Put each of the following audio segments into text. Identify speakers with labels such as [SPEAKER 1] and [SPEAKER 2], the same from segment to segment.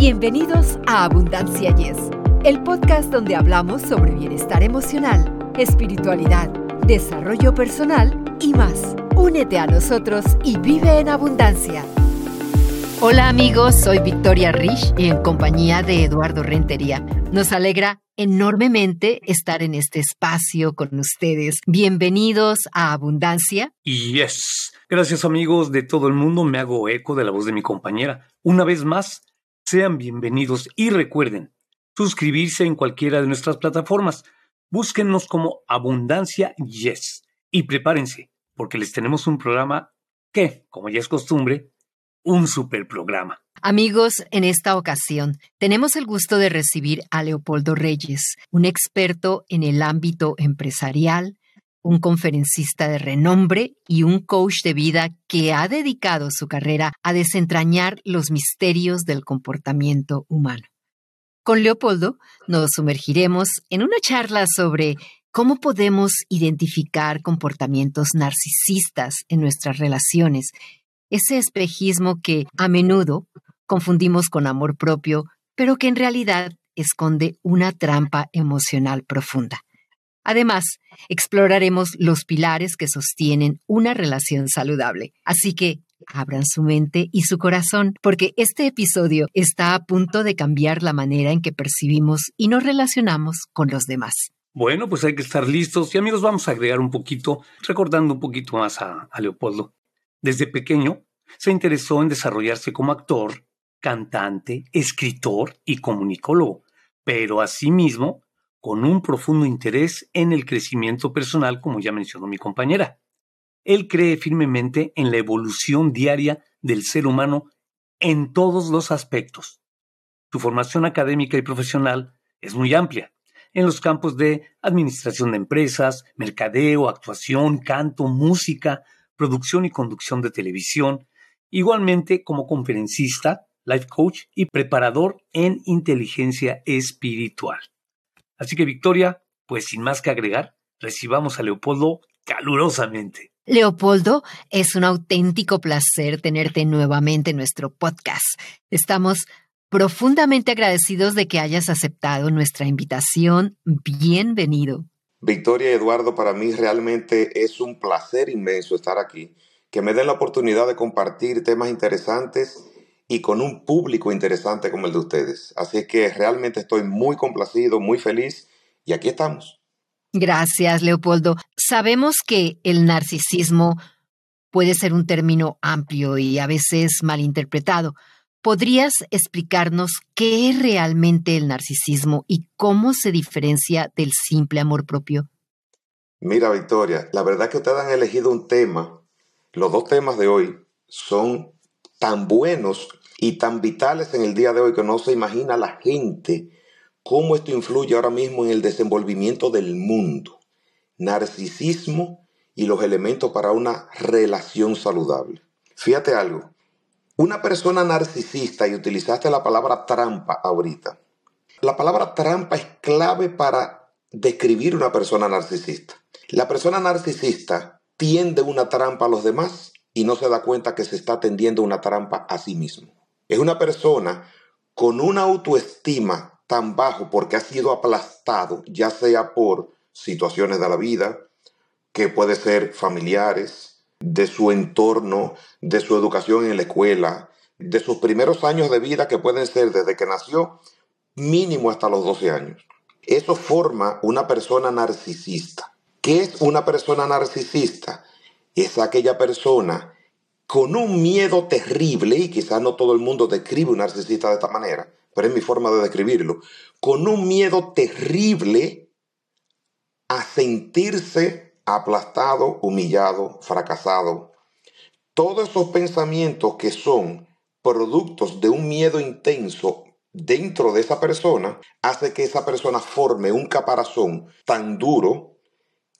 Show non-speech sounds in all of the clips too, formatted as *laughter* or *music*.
[SPEAKER 1] Bienvenidos a Abundancia Yes, el podcast donde hablamos sobre bienestar emocional, espiritualidad, desarrollo personal y más. Únete a nosotros y vive en abundancia. Hola amigos, soy Victoria Rich y en compañía de Eduardo Rentería. Nos alegra enormemente estar en este espacio con ustedes. Bienvenidos a Abundancia.
[SPEAKER 2] Y yes, gracias amigos de todo el mundo, me hago eco de la voz de mi compañera. Una vez más, sean bienvenidos y recuerden suscribirse en cualquiera de nuestras plataformas. Búsquennos como Abundancia Yes y prepárense porque les tenemos un programa que, como ya es costumbre, un super programa.
[SPEAKER 1] Amigos, en esta ocasión tenemos el gusto de recibir a Leopoldo Reyes, un experto en el ámbito empresarial, un conferencista de renombre y un coach de vida que ha dedicado su carrera a desentrañar los misterios del comportamiento humano. Con Leopoldo nos sumergiremos en una charla sobre cómo podemos identificar comportamientos narcisistas en nuestras relaciones, ese espejismo que a menudo confundimos con amor propio, pero que en realidad esconde una trampa emocional profunda. Además, exploraremos los pilares que sostienen una relación saludable. Así que abran su mente y su corazón, porque este episodio está a punto de cambiar la manera en que percibimos y nos relacionamos con los demás.
[SPEAKER 2] Bueno, pues hay que estar listos y amigos, vamos a agregar un poquito, recordando un poquito más a, a Leopoldo. Desde pequeño se interesó en desarrollarse como actor, cantante, escritor y comunicólogo, pero asimismo con un profundo interés en el crecimiento personal, como ya mencionó mi compañera. Él cree firmemente en la evolución diaria del ser humano en todos los aspectos. Su formación académica y profesional es muy amplia, en los campos de administración de empresas, mercadeo, actuación, canto, música, producción y conducción de televisión, igualmente como conferencista, life coach y preparador en inteligencia espiritual. Así que Victoria, pues sin más que agregar, recibamos a Leopoldo calurosamente.
[SPEAKER 1] Leopoldo, es un auténtico placer tenerte nuevamente en nuestro podcast. Estamos profundamente agradecidos de que hayas aceptado nuestra invitación. Bienvenido.
[SPEAKER 3] Victoria y Eduardo, para mí realmente es un placer inmenso estar aquí, que me den la oportunidad de compartir temas interesantes y con un público interesante como el de ustedes. Así que realmente estoy muy complacido, muy feliz y aquí estamos.
[SPEAKER 1] Gracias, Leopoldo. Sabemos que el narcisismo puede ser un término amplio y a veces malinterpretado. ¿Podrías explicarnos qué es realmente el narcisismo y cómo se diferencia del simple amor propio?
[SPEAKER 3] Mira, Victoria, la verdad que ustedes han elegido un tema. Los dos temas de hoy son tan buenos y tan vitales en el día de hoy que no se imagina la gente cómo esto influye ahora mismo en el desenvolvimiento del mundo. Narcisismo y los elementos para una relación saludable. Fíjate algo, una persona narcisista, y utilizaste la palabra trampa ahorita, la palabra trampa es clave para describir una persona narcisista. La persona narcisista tiende una trampa a los demás y no se da cuenta que se está tendiendo una trampa a sí mismo. Es una persona con una autoestima tan bajo porque ha sido aplastado, ya sea por situaciones de la vida, que puede ser familiares, de su entorno, de su educación en la escuela, de sus primeros años de vida que pueden ser desde que nació mínimo hasta los 12 años. Eso forma una persona narcisista. ¿Qué es una persona narcisista? Es aquella persona con un miedo terrible, y quizás no todo el mundo describe un narcisista de esta manera, pero es mi forma de describirlo, con un miedo terrible a sentirse aplastado, humillado, fracasado. Todos esos pensamientos que son productos de un miedo intenso dentro de esa persona, hace que esa persona forme un caparazón tan duro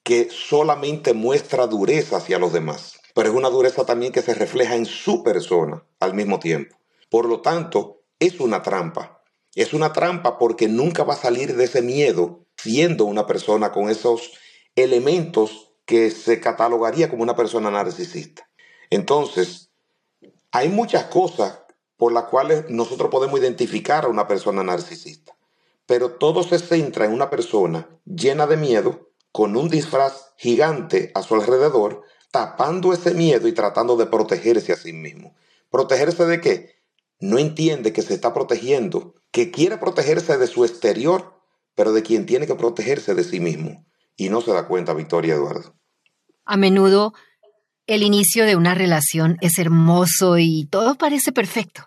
[SPEAKER 3] que solamente muestra dureza hacia los demás pero es una dureza también que se refleja en su persona al mismo tiempo. Por lo tanto, es una trampa. Es una trampa porque nunca va a salir de ese miedo siendo una persona con esos elementos que se catalogaría como una persona narcisista. Entonces, hay muchas cosas por las cuales nosotros podemos identificar a una persona narcisista. Pero todo se centra en una persona llena de miedo, con un disfraz gigante a su alrededor, tapando ese miedo y tratando de protegerse a sí mismo. ¿Protegerse de qué? No entiende que se está protegiendo, que quiere protegerse de su exterior, pero de quien tiene que protegerse de sí mismo. Y no se da cuenta, Victoria Eduardo.
[SPEAKER 1] A menudo el inicio de una relación es hermoso y todo parece perfecto.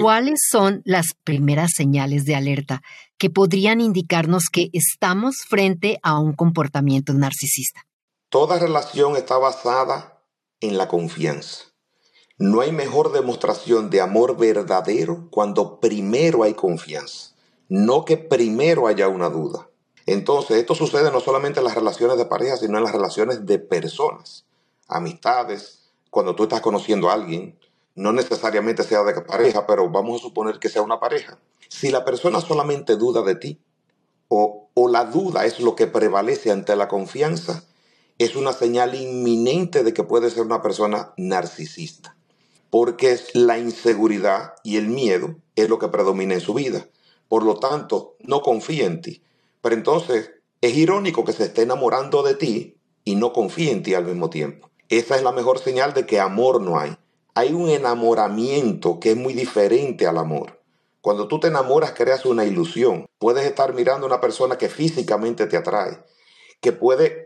[SPEAKER 1] ¿Cuáles son las primeras señales de alerta que podrían indicarnos que estamos frente a un comportamiento narcisista?
[SPEAKER 3] Toda relación está basada en la confianza. No hay mejor demostración de amor verdadero cuando primero hay confianza, no que primero haya una duda. Entonces, esto sucede no solamente en las relaciones de pareja, sino en las relaciones de personas, amistades, cuando tú estás conociendo a alguien, no necesariamente sea de pareja, pero vamos a suponer que sea una pareja. Si la persona solamente duda de ti, o, o la duda es lo que prevalece ante la confianza, es una señal inminente de que puede ser una persona narcisista. Porque la inseguridad y el miedo es lo que predomina en su vida. Por lo tanto, no confía en ti. Pero entonces es irónico que se esté enamorando de ti y no confíe en ti al mismo tiempo. Esa es la mejor señal de que amor no hay. Hay un enamoramiento que es muy diferente al amor. Cuando tú te enamoras creas una ilusión. Puedes estar mirando a una persona que físicamente te atrae, que puede,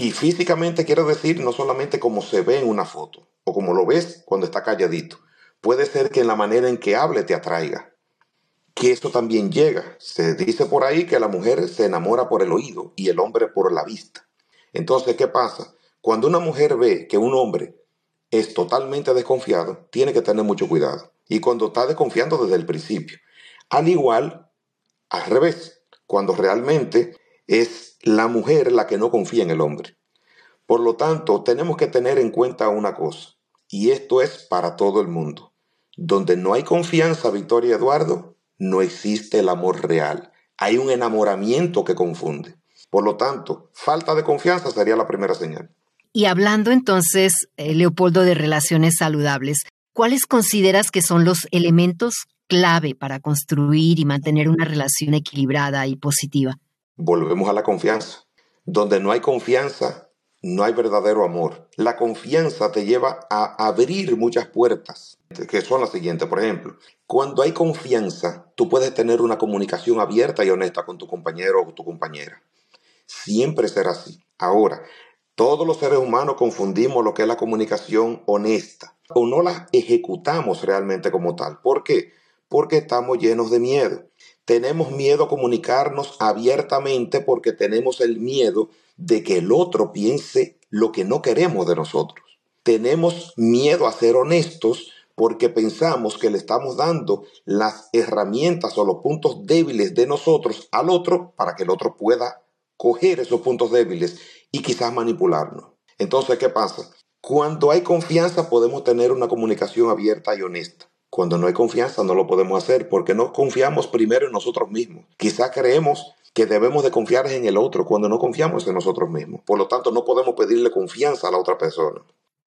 [SPEAKER 3] y físicamente quiero decir no solamente como se ve en una foto o como lo ves cuando está calladito. Puede ser que en la manera en que hable te atraiga que esto también llega. Se dice por ahí que la mujer se enamora por el oído y el hombre por la vista. Entonces, ¿qué pasa? Cuando una mujer ve que un hombre es totalmente desconfiado, tiene que tener mucho cuidado. Y cuando está desconfiando desde el principio. Al igual, al revés, cuando realmente es la mujer la que no confía en el hombre. Por lo tanto, tenemos que tener en cuenta una cosa, y esto es para todo el mundo. Donde no hay confianza, Victoria Eduardo, no existe el amor real. Hay un enamoramiento que confunde. Por lo tanto, falta de confianza sería la primera señal.
[SPEAKER 1] Y hablando entonces, eh, Leopoldo, de relaciones saludables, ¿cuáles consideras que son los elementos clave para construir y mantener una relación equilibrada y positiva?
[SPEAKER 3] Volvemos a la confianza. Donde no hay confianza, no hay verdadero amor. La confianza te lleva a abrir muchas puertas, que son las siguientes. Por ejemplo, cuando hay confianza, tú puedes tener una comunicación abierta y honesta con tu compañero o tu compañera. Siempre será así. Ahora, todos los seres humanos confundimos lo que es la comunicación honesta o no la ejecutamos realmente como tal. ¿Por qué? Porque estamos llenos de miedo. Tenemos miedo a comunicarnos abiertamente porque tenemos el miedo de que el otro piense lo que no queremos de nosotros. Tenemos miedo a ser honestos porque pensamos que le estamos dando las herramientas o los puntos débiles de nosotros al otro para que el otro pueda coger esos puntos débiles y quizás manipularnos. Entonces, ¿qué pasa? Cuando hay confianza podemos tener una comunicación abierta y honesta. Cuando no hay confianza no lo podemos hacer porque no confiamos primero en nosotros mismos. Quizás creemos que debemos de confiar en el otro cuando no confiamos en nosotros mismos. Por lo tanto, no podemos pedirle confianza a la otra persona.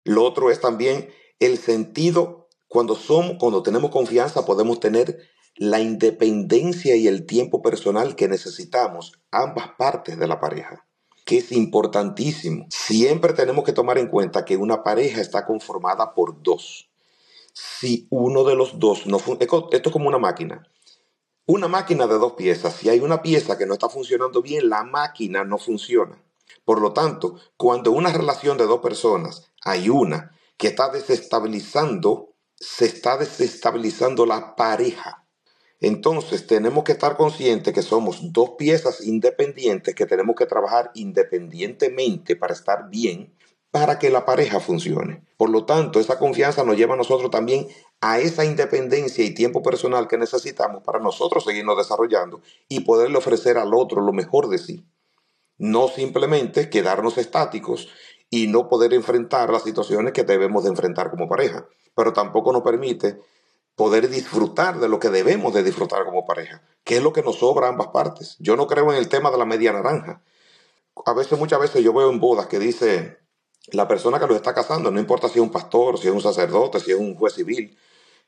[SPEAKER 3] Lo otro es también el sentido, cuando somos, cuando tenemos confianza, podemos tener la independencia y el tiempo personal que necesitamos ambas partes de la pareja, que es importantísimo. Siempre tenemos que tomar en cuenta que una pareja está conformada por dos. Si uno de los dos no esto es como una máquina una máquina de dos piezas, si hay una pieza que no está funcionando bien, la máquina no funciona. Por lo tanto, cuando una relación de dos personas hay una que está desestabilizando, se está desestabilizando la pareja. Entonces tenemos que estar conscientes que somos dos piezas independientes que tenemos que trabajar independientemente para estar bien, para que la pareja funcione. Por lo tanto, esa confianza nos lleva a nosotros también a esa independencia y tiempo personal que necesitamos para nosotros seguirnos desarrollando y poderle ofrecer al otro lo mejor de sí. No simplemente quedarnos estáticos y no poder enfrentar las situaciones que debemos de enfrentar como pareja, pero tampoco nos permite poder disfrutar de lo que debemos de disfrutar como pareja, que es lo que nos sobra a ambas partes. Yo no creo en el tema de la media naranja. A veces, muchas veces yo veo en bodas que dice la persona que lo está casando, no importa si es un pastor, si es un sacerdote, si es un juez civil,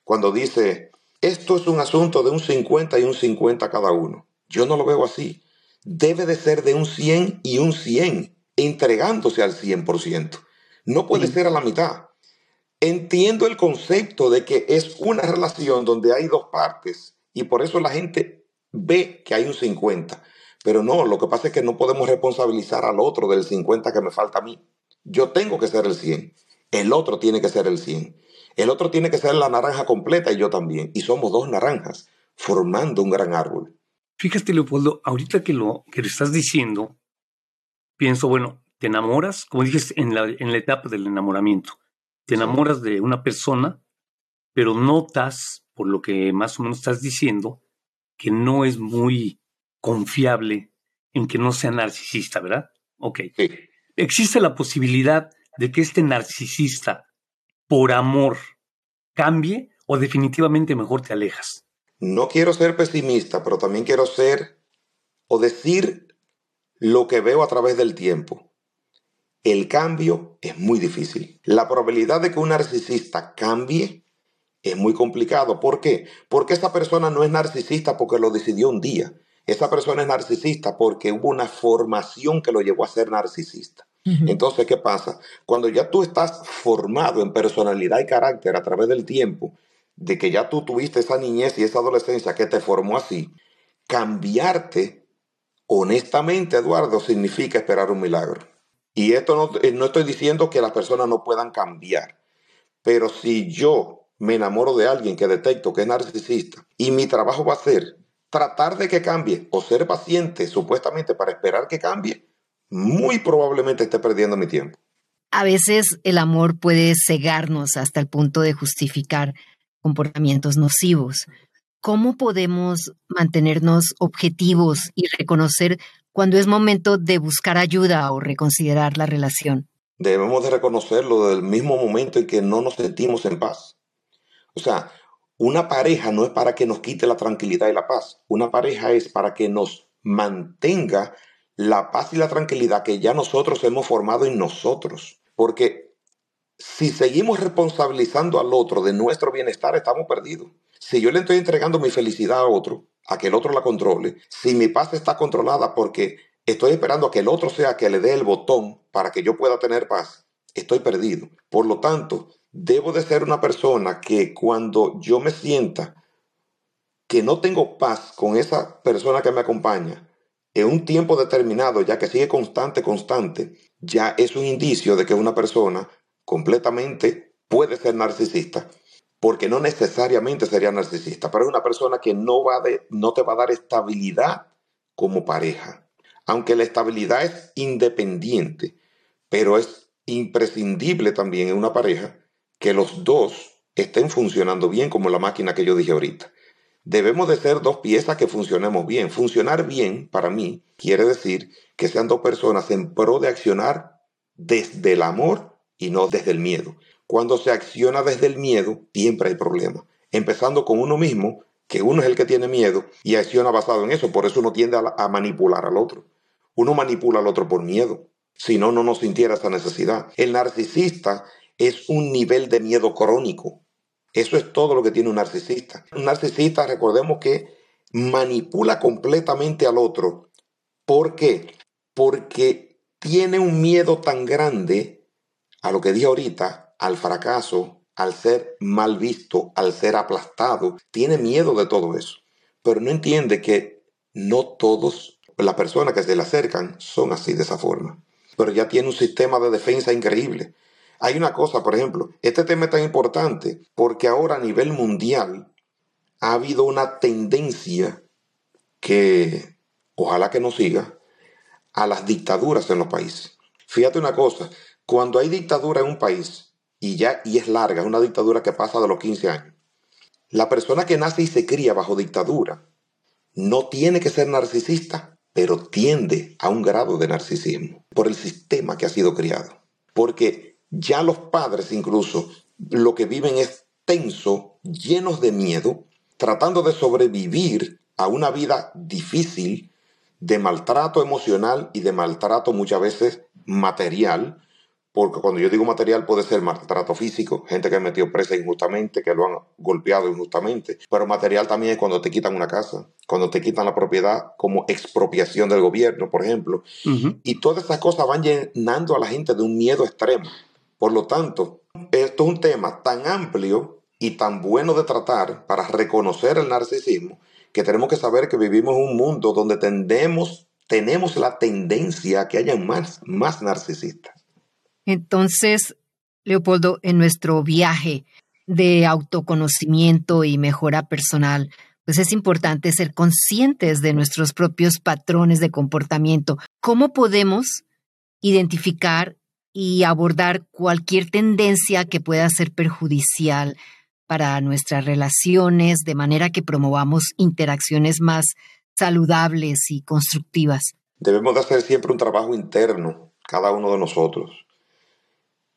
[SPEAKER 3] cuando dice, esto es un asunto de un 50 y un 50 cada uno. Yo no lo veo así. Debe de ser de un 100 y un 100, entregándose al 100%. No puede ser a la mitad. Entiendo el concepto de que es una relación donde hay dos partes y por eso la gente ve que hay un 50. Pero no, lo que pasa es que no podemos responsabilizar al otro del 50 que me falta a mí. Yo tengo que ser el 100. El otro tiene que ser el 100. El otro tiene que ser la naranja completa y yo también. Y somos dos naranjas formando un gran árbol.
[SPEAKER 2] Fíjate, Leopoldo, ahorita que lo que estás diciendo, pienso, bueno, te enamoras, como dices, en la, en la etapa del enamoramiento. Te enamoras de una persona, pero notas, por lo que más o menos estás diciendo, que no es muy confiable en que no sea narcisista, ¿verdad? Ok. Existe la posibilidad de que este narcisista, por amor, cambie o definitivamente mejor te alejas.
[SPEAKER 3] No quiero ser pesimista, pero también quiero ser o decir lo que veo a través del tiempo. El cambio es muy difícil. La probabilidad de que un narcisista cambie es muy complicado. ¿Por qué? Porque esa persona no es narcisista porque lo decidió un día. Esa persona es narcisista porque hubo una formación que lo llevó a ser narcisista. Entonces, ¿qué pasa? Cuando ya tú estás formado en personalidad y carácter a través del tiempo, de que ya tú tuviste esa niñez y esa adolescencia que te formó así, cambiarte, honestamente, Eduardo, significa esperar un milagro. Y esto no, eh, no estoy diciendo que las personas no puedan cambiar, pero si yo me enamoro de alguien que detecto que es narcisista y mi trabajo va a ser tratar de que cambie o ser paciente supuestamente para esperar que cambie, muy probablemente esté perdiendo mi tiempo.
[SPEAKER 1] A veces el amor puede cegarnos hasta el punto de justificar comportamientos nocivos. ¿Cómo podemos mantenernos objetivos y reconocer cuando es momento de buscar ayuda o reconsiderar la relación?
[SPEAKER 3] Debemos de reconocerlo del mismo momento en que no nos sentimos en paz. O sea, una pareja no es para que nos quite la tranquilidad y la paz. Una pareja es para que nos mantenga la paz y la tranquilidad que ya nosotros hemos formado en nosotros. Porque si seguimos responsabilizando al otro de nuestro bienestar, estamos perdidos. Si yo le estoy entregando mi felicidad a otro, a que el otro la controle, si mi paz está controlada porque estoy esperando a que el otro sea que le dé el botón para que yo pueda tener paz, estoy perdido. Por lo tanto, debo de ser una persona que cuando yo me sienta que no tengo paz con esa persona que me acompaña, en un tiempo determinado, ya que sigue constante, constante, ya es un indicio de que una persona completamente puede ser narcisista, porque no necesariamente sería narcisista, pero es una persona que no, va de, no te va a dar estabilidad como pareja. Aunque la estabilidad es independiente, pero es imprescindible también en una pareja que los dos estén funcionando bien como la máquina que yo dije ahorita. Debemos de ser dos piezas que funcionemos bien. Funcionar bien, para mí, quiere decir que sean dos personas en pro de accionar desde el amor y no desde el miedo. Cuando se acciona desde el miedo, siempre hay problemas. Empezando con uno mismo, que uno es el que tiene miedo y acciona basado en eso. Por eso uno tiende a, manipular al otro. Uno manipula al otro por miedo. Si no, no nos sintiera esa necesidad. El narcisista es un nivel de miedo crónico. Eso es todo lo que tiene un narcisista. Un narcisista, recordemos que manipula completamente al otro. ¿Por qué? Porque tiene un miedo tan grande a lo que dije ahorita, al fracaso, al ser mal visto, al ser aplastado, tiene miedo de todo eso. Pero no entiende que no todos las personas que se le acercan son así de esa forma. Pero ya tiene un sistema de defensa increíble. Hay una cosa, por ejemplo, este tema es tan importante porque ahora a nivel mundial ha habido una tendencia que ojalá que no siga a las dictaduras en los países. Fíjate una cosa, cuando hay dictadura en un país, y ya y es larga, es una dictadura que pasa de los 15 años, la persona que nace y se cría bajo dictadura no tiene que ser narcisista, pero tiende a un grado de narcisismo por el sistema que ha sido criado. Porque ya los padres incluso lo que viven es tenso, llenos de miedo, tratando de sobrevivir a una vida difícil, de maltrato emocional y de maltrato muchas veces material, porque cuando yo digo material puede ser maltrato físico, gente que ha metido presa injustamente, que lo han golpeado injustamente, pero material también es cuando te quitan una casa, cuando te quitan la propiedad como expropiación del gobierno, por ejemplo. Y todas esas cosas van llenando a la gente de un miedo extremo. Por lo tanto, esto es un tema tan amplio y tan bueno de tratar para reconocer el narcisismo que tenemos que saber que vivimos en un mundo donde tendemos, tenemos la tendencia a que haya más, más narcisistas.
[SPEAKER 1] Entonces, Leopoldo, en nuestro viaje de autoconocimiento y mejora personal, pues es importante ser conscientes de nuestros propios patrones de comportamiento. ¿Cómo podemos identificar y abordar cualquier tendencia que pueda ser perjudicial para nuestras relaciones, de manera que promovamos interacciones más saludables y constructivas?
[SPEAKER 3] Debemos de hacer siempre un trabajo interno, cada uno de nosotros.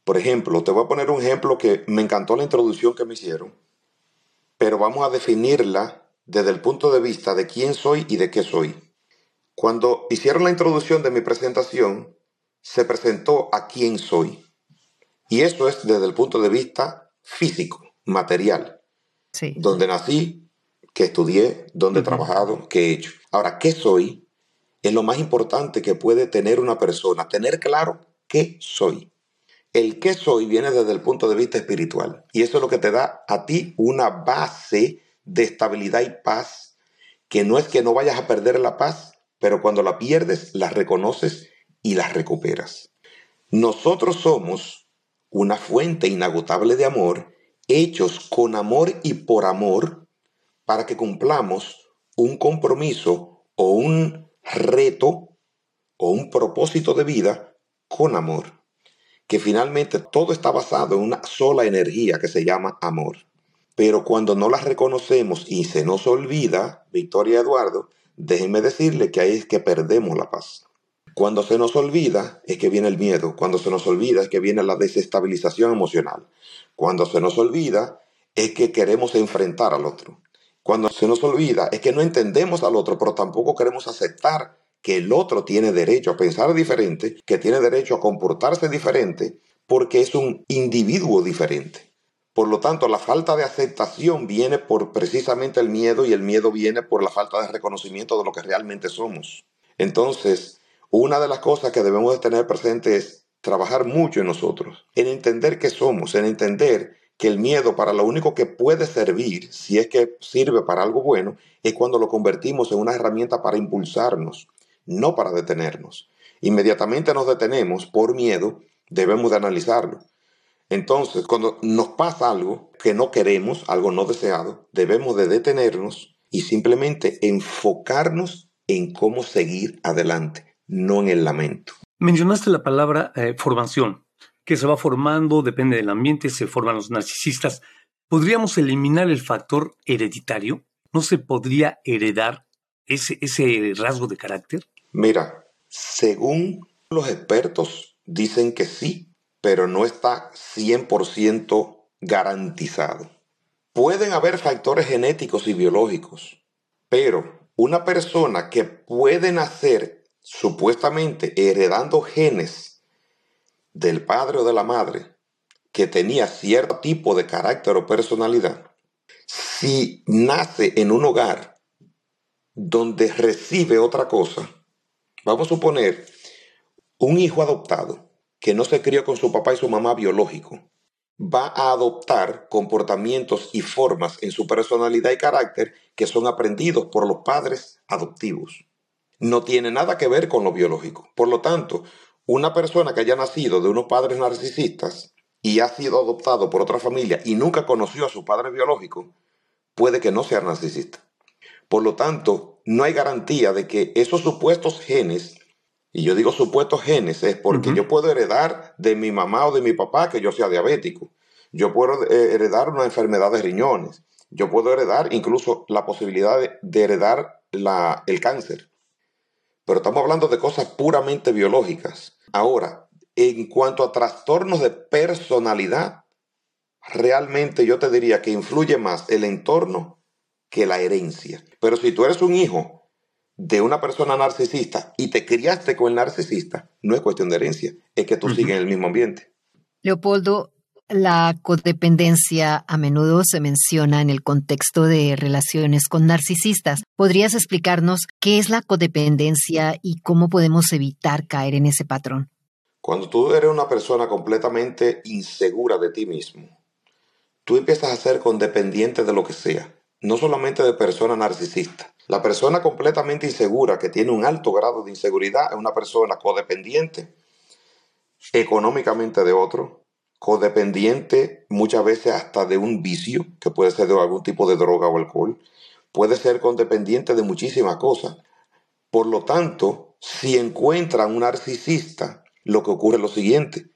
[SPEAKER 3] Por ejemplo, te voy a poner un ejemplo que me encantó la introducción que me hicieron, pero vamos a definirla desde el punto de vista de quién soy y de qué soy. Cuando hicieron la introducción de mi presentación, se presentó a quién soy. Y eso es desde el punto de vista físico, material. Sí. Donde nací, que estudié, donde he trabajado, qué he hecho. Ahora, ¿qué soy? Es lo más importante que puede tener una persona, tener claro qué soy. El qué soy viene desde el punto de vista espiritual. Y eso es lo que te da a ti una base de estabilidad y paz, que no es que no vayas a perder la paz, pero cuando la pierdes, la reconoces y la recuperas. Nosotros somos una fuente inagotable de amor, hechos con amor y por amor, para que cumplamos un compromiso o un reto o un propósito de vida con amor que finalmente todo está basado en una sola energía que se llama amor. Pero cuando no la reconocemos y se nos olvida, Victoria Eduardo, déjenme decirle que ahí es que perdemos la paz. Cuando se nos olvida es que viene el miedo, cuando se nos olvida es que viene la desestabilización emocional, cuando se nos olvida es que queremos enfrentar al otro, cuando se nos olvida es que no entendemos al otro, pero tampoco queremos aceptar que el otro tiene derecho a pensar diferente, que tiene derecho a comportarse diferente, porque es un individuo diferente. Por lo tanto, la falta de aceptación viene por precisamente el miedo y el miedo viene por la falta de reconocimiento de lo que realmente somos. Entonces, una de las cosas que debemos de tener presente es trabajar mucho en nosotros, en entender qué somos, en entender que el miedo para lo único que puede servir, si es que sirve para algo bueno, es cuando lo convertimos en una herramienta para impulsarnos, no para detenernos. Inmediatamente nos detenemos por miedo, debemos de analizarlo. Entonces, cuando nos pasa algo que no queremos, algo no deseado, debemos de detenernos y simplemente enfocarnos en cómo seguir adelante, no en el lamento.
[SPEAKER 2] Mencionaste la palabra eh, formación, que se va formando, depende del ambiente, se forman los narcisistas. ¿Podríamos eliminar el factor hereditario? ¿No se podría heredar ese, ese rasgo de carácter?
[SPEAKER 3] Mira, según los expertos dicen que sí, pero no está 100% garantizado. Pueden haber factores genéticos y biológicos, pero una persona que puede nacer supuestamente heredando genes del padre o de la madre que tenía cierto tipo de carácter o personalidad, si nace en un hogar donde recibe otra cosa, Vamos a suponer un hijo adoptado que no se crió con su papá y su mamá biológico, va a adoptar comportamientos y formas en su personalidad y carácter que son aprendidos por los padres adoptivos. No tiene nada que ver con lo biológico. Por lo tanto, una persona que haya nacido de unos padres narcisistas y ha sido adoptado por otra familia y nunca conoció a su padre biológico, puede que no sea narcisista. Por lo tanto, no hay garantía de que esos supuestos genes, y yo digo supuestos genes, es porque yo puedo heredar de mi mamá o de mi papá que yo sea diabético. Yo puedo eh, heredar una enfermedad de riñones. Yo puedo heredar incluso la posibilidad de, heredar el cáncer. Pero estamos hablando de cosas puramente biológicas. Ahora, en cuanto a trastornos de personalidad, realmente yo te diría que influye más el entorno que la herencia. Pero si tú eres un hijo de una persona narcisista y te criaste con el narcisista, no es cuestión de herencia, es que tú sigues en el mismo ambiente.
[SPEAKER 1] Leopoldo, la codependencia a menudo se menciona en el contexto de relaciones con narcisistas. ¿Podrías explicarnos qué es la codependencia y cómo podemos evitar caer en ese patrón?
[SPEAKER 3] Cuando tú eres una persona completamente insegura de ti mismo, tú empiezas a ser condependiente de lo que sea, no solamente de personas narcisistas. La persona completamente insegura que tiene un alto grado de inseguridad es una persona codependiente económicamente de otro, codependiente muchas veces hasta de un vicio, que puede ser de algún tipo de droga o alcohol, puede ser codependiente de muchísimas cosas. Por lo tanto, si encuentran un narcisista, lo que ocurre es lo siguiente,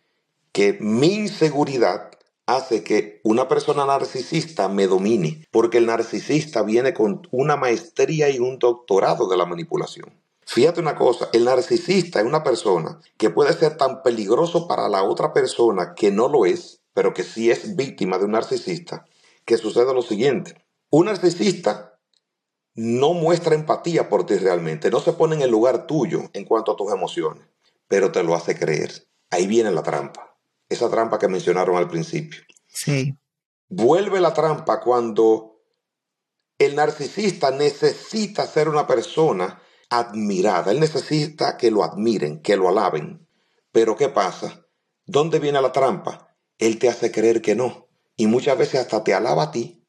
[SPEAKER 3] que mi inseguridad hace que una persona narcisista me domine, porque el narcisista viene con una maestría y un doctorado de la manipulación. Fíjate una cosa, el narcisista es una persona que puede ser tan peligroso para la otra persona que no lo es, pero que sí es víctima de un narcisista, que sucede lo siguiente. Un narcisista no muestra empatía por ti realmente, no se pone en el lugar tuyo en cuanto a tus emociones, pero te lo hace creer. Ahí viene la trampa esa trampa que mencionaron al principio.
[SPEAKER 1] Sí.
[SPEAKER 3] Vuelve la trampa cuando el narcisista necesita ser una persona admirada. Él necesita que lo admiren, que lo alaben. Pero ¿qué pasa? ¿Dónde viene la trampa? Él te hace creer que no. Y muchas veces hasta te alaba a ti,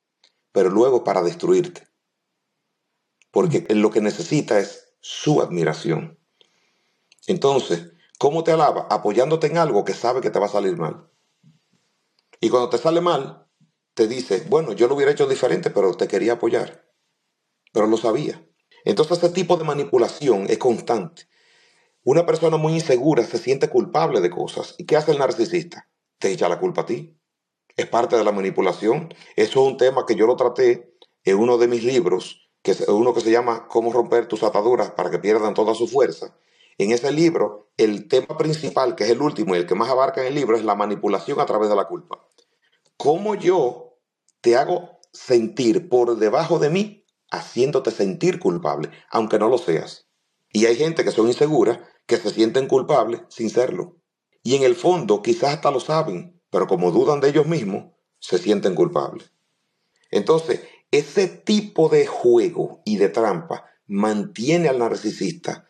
[SPEAKER 3] pero luego para destruirte. Porque lo que necesita es su admiración. Entonces, ¿Cómo te alaba? Apoyándote en algo que sabe que te va a salir mal. Y cuando te sale mal, te dice, bueno, yo lo hubiera hecho diferente, pero te quería apoyar. Pero lo sabía. Entonces ese tipo de manipulación es constante. Una persona muy insegura se siente culpable de cosas. ¿Y qué hace el narcisista? Te echa la culpa a ti. Es parte de la manipulación. Eso es un tema que yo lo traté en uno de mis libros, que es uno que se llama Cómo romper tus ataduras para que pierdan toda su fuerza. En ese libro, el tema principal, que es el último y el que más abarca en el libro, es la manipulación a través de la culpa. ¿Cómo yo te hago sentir por debajo de mí, haciéndote sentir culpable, aunque no lo seas? Y hay gente que son inseguras, que se sienten culpables sin serlo. Y en el fondo quizás hasta lo saben, pero como dudan de ellos mismos, se sienten culpables. Entonces, ese tipo de juego y de trampa mantiene al narcisista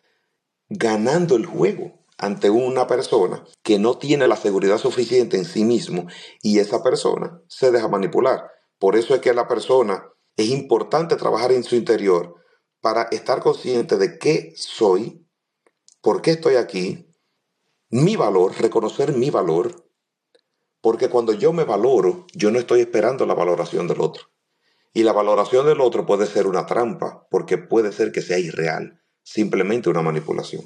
[SPEAKER 3] ganando el juego ante una persona que no tiene la seguridad suficiente en sí mismo y esa persona se deja manipular. Por eso es que la persona es importante trabajar en su interior para estar consciente de qué soy, por qué estoy aquí, mi valor, reconocer mi valor, porque cuando yo me valoro, yo no estoy esperando la valoración del otro. Y la valoración del otro puede ser una trampa, porque puede ser que sea irreal simplemente una manipulación.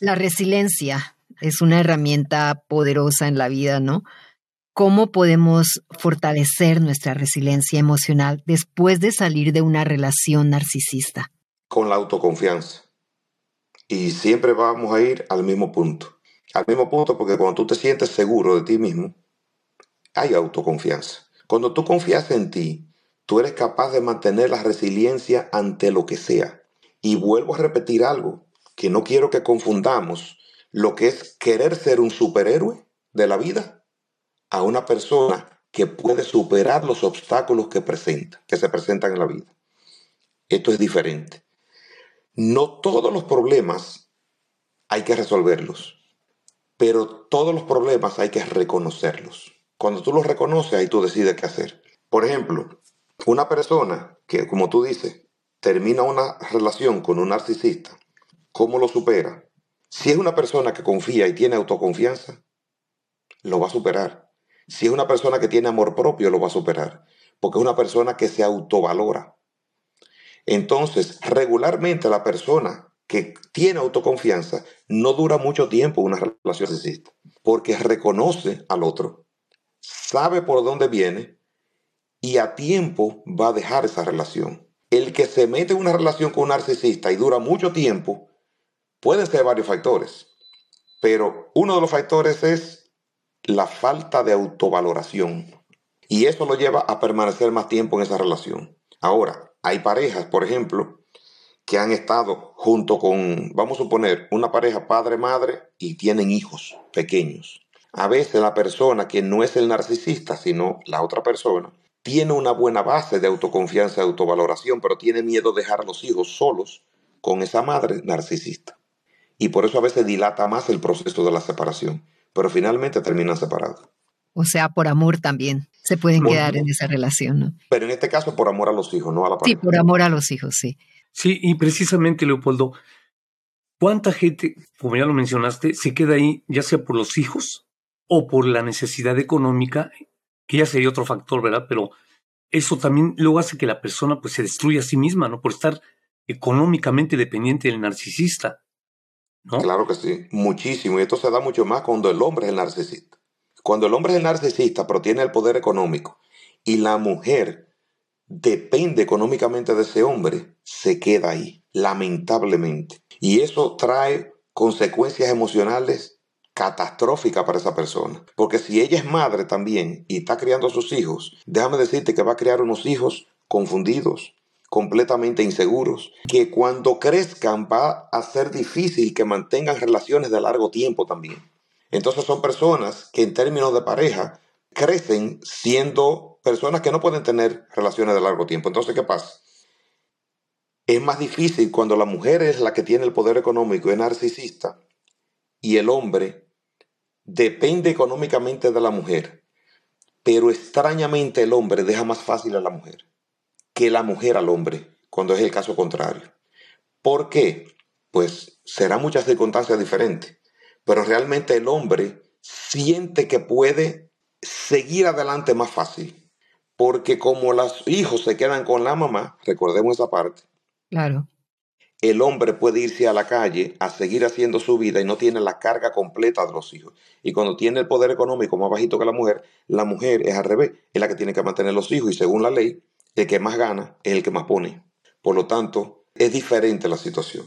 [SPEAKER 1] La resiliencia es una herramienta poderosa en la vida, ¿no? ¿Cómo podemos fortalecer nuestra resiliencia emocional después de salir de una relación narcisista?
[SPEAKER 3] Con la autoconfianza. Y siempre vamos a ir al mismo punto. Al mismo punto porque cuando tú te sientes seguro de ti mismo, hay autoconfianza. Cuando tú confías en ti, tú eres capaz de mantener la resiliencia ante lo que sea. Y vuelvo a repetir algo, que no quiero que confundamos lo que es querer ser un superhéroe de la vida a una persona que puede superar los obstáculos que presenta, que se presentan en la vida. Esto es diferente. No todos los problemas hay que resolverlos, pero todos los problemas hay que reconocerlos. Cuando tú los reconoces, ahí tú decides qué hacer. Por ejemplo, una persona que, como tú dices, termina una relación con un narcisista, ¿cómo lo supera? Si es una persona que confía y tiene autoconfianza, lo va a superar. Si es una persona que tiene amor propio, lo va a superar, porque es una persona que se autovalora. Entonces, regularmente la persona que tiene autoconfianza no dura mucho tiempo una relación narcisista, porque reconoce al otro, sabe por dónde viene y a tiempo va a dejar esa relación el que se mete en una relación con un narcisista y dura mucho tiempo, pueden ser varios factores, pero uno de los factores es la falta de autovaloración. Y eso lo lleva a permanecer más tiempo en esa relación. Ahora, hay parejas, por ejemplo, que han estado junto con, vamos a suponer, una pareja padre-madre y tienen hijos pequeños. A veces la persona que no es el narcisista, sino la otra persona, tiene una buena base de autoconfianza y autovaloración, pero tiene miedo de dejar a los hijos solos con esa madre narcisista. Y por eso a veces dilata más el proceso de la separación, pero finalmente terminan separados.
[SPEAKER 1] O sea, por amor también se pueden quedar en esa relación, ¿no?
[SPEAKER 3] Pero en este caso por amor a los hijos, no a la pareja.
[SPEAKER 1] Sí, por amor a los hijos, sí.
[SPEAKER 2] Sí, y precisamente, Leopoldo, ¿cuánta gente, como ya lo mencionaste, se queda ahí ya sea por los hijos o por la necesidad económica, que ya sería otro factor, ¿verdad? Pero eso también luego hace que la persona pues se destruya a sí misma, ¿no? Por estar económicamente dependiente del narcisista.
[SPEAKER 3] Claro que sí, muchísimo. Y esto se da mucho más cuando el hombre es el narcisista. Cuando el hombre es el narcisista, pero tiene el poder económico, y la mujer depende económicamente de ese hombre, se queda ahí, lamentablemente. Y eso trae consecuencias emocionales catastróficas para esa persona. Porque si ella es madre también y está criando a sus hijos, déjame decirte que va a criar unos hijos confundidos, completamente inseguros, que cuando crezcan va a ser difícil que mantengan relaciones de largo tiempo también. Entonces son personas que en términos de pareja crecen siendo personas que no pueden tener relaciones de largo tiempo. Entonces, ¿qué pasa? Es más difícil cuando la mujer es la que tiene el poder económico es narcisista y el hombre depende económicamente de la mujer, pero extrañamente el hombre deja más fácil a la mujer que la mujer al hombre, cuando es el caso contrario. ¿Por qué? Pues serán muchas circunstancias diferentes, pero realmente el hombre siente que puede seguir adelante más fácil porque como los hijos se quedan con la mamá, recordemos esa parte.
[SPEAKER 1] Claro.
[SPEAKER 3] El hombre puede irse a la calle a seguir haciendo su vida y no tiene la carga completa de los hijos. Y cuando tiene el poder económico más bajito que la mujer, la mujer es al revés, es la que tiene que mantener los hijos y según la ley, el que más gana es el que más pone. Por lo tanto, es diferente la situación.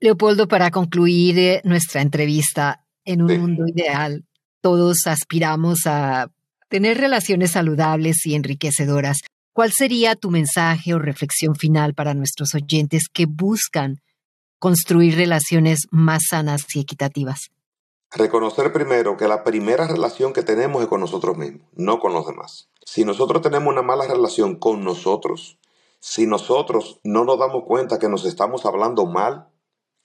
[SPEAKER 1] Leopoldo, para concluir eh, nuestra entrevista, en un mundo ideal, todos aspiramos a tener relaciones saludables y enriquecedoras. ¿Cuál sería tu mensaje o reflexión final para nuestros oyentes que buscan construir relaciones más sanas y equitativas?
[SPEAKER 3] Reconocer primero que la primera relación que tenemos es con nosotros mismos, no con los demás. Si nosotros tenemos una mala relación con nosotros, si nosotros no nos damos cuenta que nos estamos hablando mal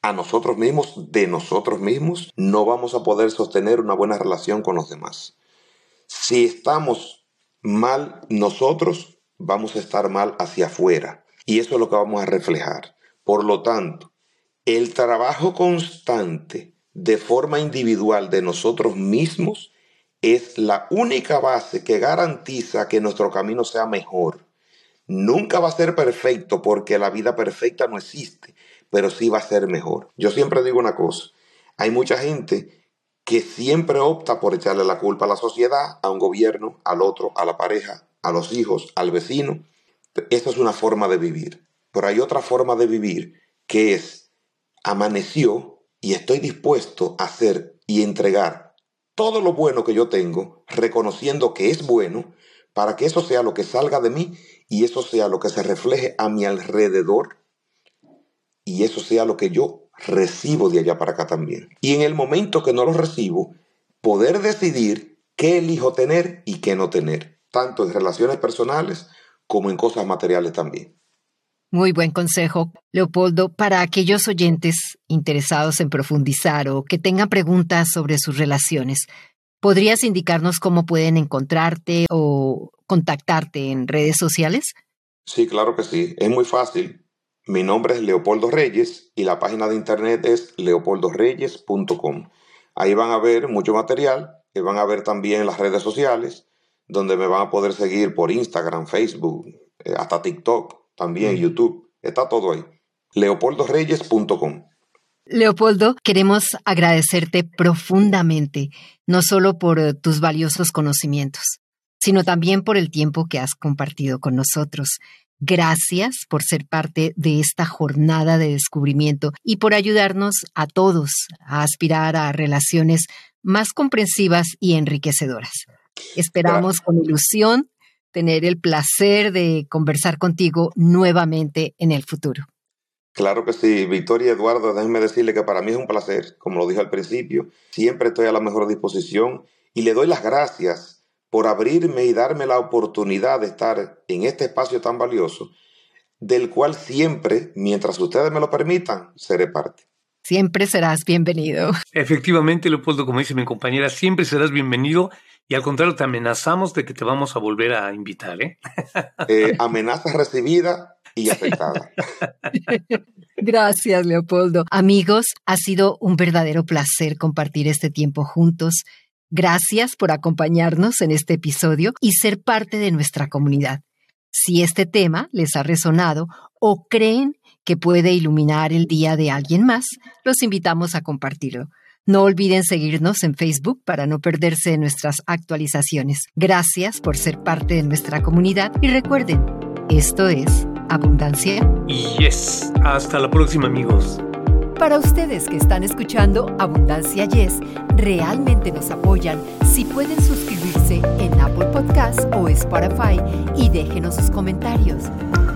[SPEAKER 3] a nosotros mismos, de nosotros mismos, no vamos a poder sostener una buena relación con los demás. Si estamos mal nosotros, vamos a estar mal hacia afuera. Y eso es lo que vamos a reflejar. Por lo tanto, el trabajo constante de forma individual de nosotros mismos es la única base que garantiza que nuestro camino sea mejor. Nunca va a ser perfecto porque la vida perfecta no existe, pero sí va a ser mejor. Yo siempre digo una cosa, hay mucha gente que siempre opta por echarle la culpa a la sociedad, a un gobierno, al otro, a la pareja, a los hijos, al vecino. Esa es una forma de vivir. Pero hay otra forma de vivir que es amaneció y estoy dispuesto a hacer y entregar todo lo bueno que yo tengo, reconociendo que es bueno, para que eso sea lo que salga de mí y eso sea lo que se refleje a mi alrededor y eso sea lo que yo recibo de allá para acá también. Y en el momento que no lo recibo, poder decidir qué elijo tener y qué no tener, tanto en relaciones personales como en cosas materiales también.
[SPEAKER 1] Muy buen consejo, Leopoldo. Para aquellos oyentes interesados en profundizar o que tengan preguntas sobre sus relaciones, ¿podrías indicarnos cómo pueden encontrarte o contactarte en redes sociales?
[SPEAKER 3] Sí, claro que sí. Es muy fácil. Mi nombre es Leopoldo Reyes y la página de internet es leopoldoreyes.com. Ahí van a ver mucho material, y van a ver también las redes sociales, donde me van a poder seguir por Instagram, Facebook, eh, hasta TikTok, también YouTube. Está todo ahí. leopoldoreyes.com.
[SPEAKER 1] Leopoldo, queremos agradecerte profundamente, no solo por eh, tus valiosos conocimientos, sino también por el tiempo que has compartido con nosotros. Gracias por ser parte de esta jornada de descubrimiento y por ayudarnos a todos a aspirar a relaciones más comprensivas y enriquecedoras. Esperamos con ilusión tener el placer de conversar contigo nuevamente en el futuro.
[SPEAKER 3] Claro que sí, Victoria y Eduardo, déjenme decirle que para mí es un placer, como lo dije al principio, siempre estoy a la mejor disposición y le doy las gracias por abrirme y darme la oportunidad de estar en este espacio tan valioso, del cual siempre, mientras ustedes me lo permitan, seré parte.
[SPEAKER 1] Siempre serás bienvenido.
[SPEAKER 2] Efectivamente, Leopoldo, como dice mi compañera, siempre serás bienvenido y al contrario, te amenazamos de que te vamos a volver a invitar, ¿eh? *laughs*
[SPEAKER 3] eh amenaza recibida y aceptada. *laughs*
[SPEAKER 1] Gracias, Leopoldo. Amigos, ha sido un verdadero placer compartir este tiempo juntos. Gracias por acompañarnos en este episodio y ser parte de nuestra comunidad. Si este tema les ha resonado o creen que puede iluminar el día de alguien más, los invitamos a compartirlo. No olviden seguirnos en Facebook para no perderse nuestras actualizaciones. Gracias por ser parte de nuestra comunidad y recuerden, esto es Abundancia.
[SPEAKER 2] Yes, hasta la próxima amigos.
[SPEAKER 1] Para ustedes que están escuchando Abundancia Yes, realmente nos apoyan si pueden suscribirse en Apple Podcasts o Spotify y déjenos sus comentarios.